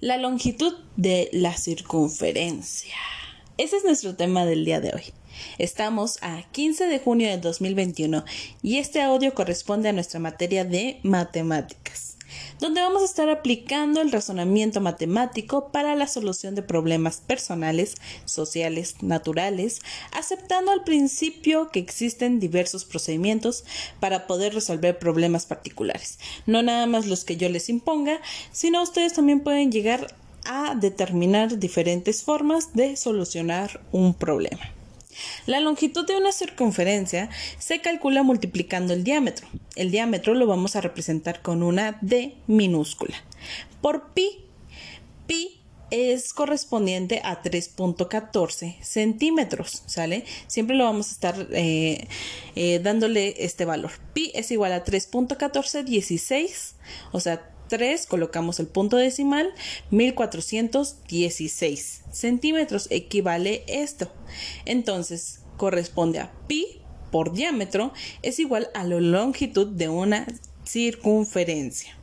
La longitud de la circunferencia. Ese es nuestro tema del día de hoy. Estamos a 15 de junio de 2021 y este audio corresponde a nuestra materia de matemáticas, donde vamos a estar aplicando el razonamiento matemático para la solución de problemas personales, sociales, naturales, aceptando al principio que existen diversos procedimientos para poder resolver problemas particulares, no nada más los que yo les imponga, sino ustedes también pueden llegar a determinar diferentes formas de solucionar un problema. La longitud de una circunferencia se calcula multiplicando el diámetro. El diámetro lo vamos a representar con una D minúscula. Por pi, pi es correspondiente a 3.14 centímetros, ¿sale? Siempre lo vamos a estar eh, eh, dándole este valor. Pi es igual a 3.1416, o sea, 3, colocamos el punto decimal, 1416 centímetros equivale esto. Entonces, corresponde a pi por diámetro es igual a la longitud de una circunferencia.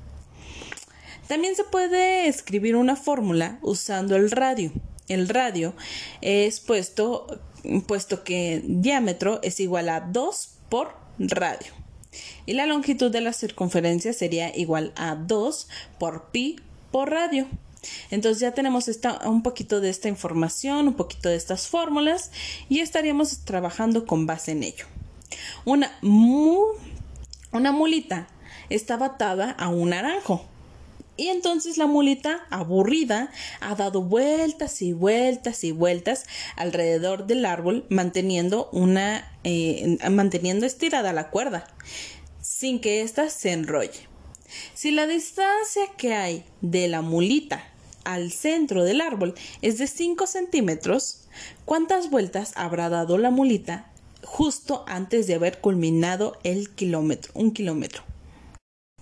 También se puede escribir una fórmula usando el radio. El radio es puesto, puesto que diámetro es igual a 2 por radio y la longitud de la circunferencia sería igual a 2 por pi por radio. Entonces ya tenemos un poquito de esta información, un poquito de estas fórmulas y estaríamos trabajando con base en ello. Una, una mulita estaba atada a un naranjo. Y entonces la mulita, aburrida, ha dado vueltas y vueltas y vueltas alrededor del árbol, manteniendo una, eh, manteniendo estirada la cuerda sin que ésta se enrolle. Si la distancia que hay de la mulita al centro del árbol es de 5 centímetros, ¿cuántas vueltas habrá dado la mulita justo antes de haber culminado el kilómetro, un kilómetro?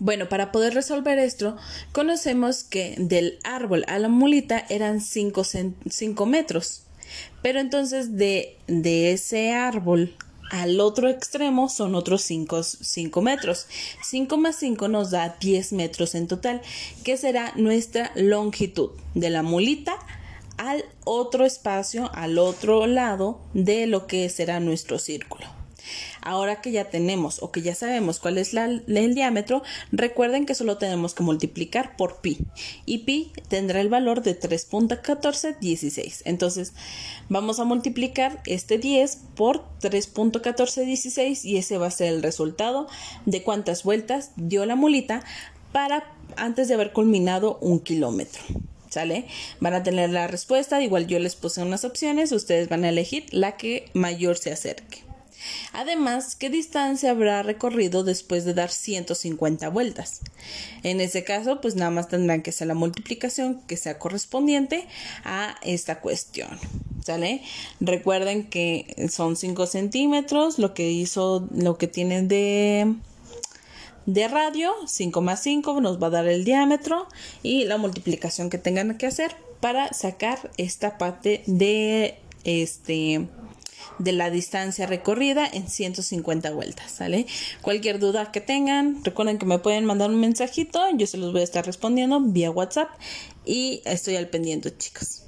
Bueno, para poder resolver esto, conocemos que del árbol a la mulita eran 5 metros. Pero entonces de, de ese árbol al otro extremo son otros 5 metros. 5 más 5 nos da 10 metros en total, que será nuestra longitud de la mulita al otro espacio, al otro lado de lo que será nuestro círculo. Ahora que ya tenemos o que ya sabemos cuál es el diámetro, recuerden que solo tenemos que multiplicar por pi y pi tendrá el valor de 3.1416. Entonces vamos a multiplicar este 10 por 3.1416 y ese va a ser el resultado de cuántas vueltas dio la mulita para antes de haber culminado un kilómetro. ¿Sale? Van a tener la respuesta, igual yo les puse unas opciones, ustedes van a elegir la que mayor se acerque. Además, ¿qué distancia habrá recorrido después de dar 150 vueltas? En ese caso, pues nada más tendrán que hacer la multiplicación que sea correspondiente a esta cuestión. ¿Sale? Recuerden que son 5 centímetros, lo que hizo, lo que tienen de de radio, 5 más 5 nos va a dar el diámetro y la multiplicación que tengan que hacer para sacar esta parte de este de la distancia recorrida en 150 vueltas, ¿sale? Cualquier duda que tengan, recuerden que me pueden mandar un mensajito, yo se los voy a estar respondiendo vía WhatsApp y estoy al pendiente, chicos.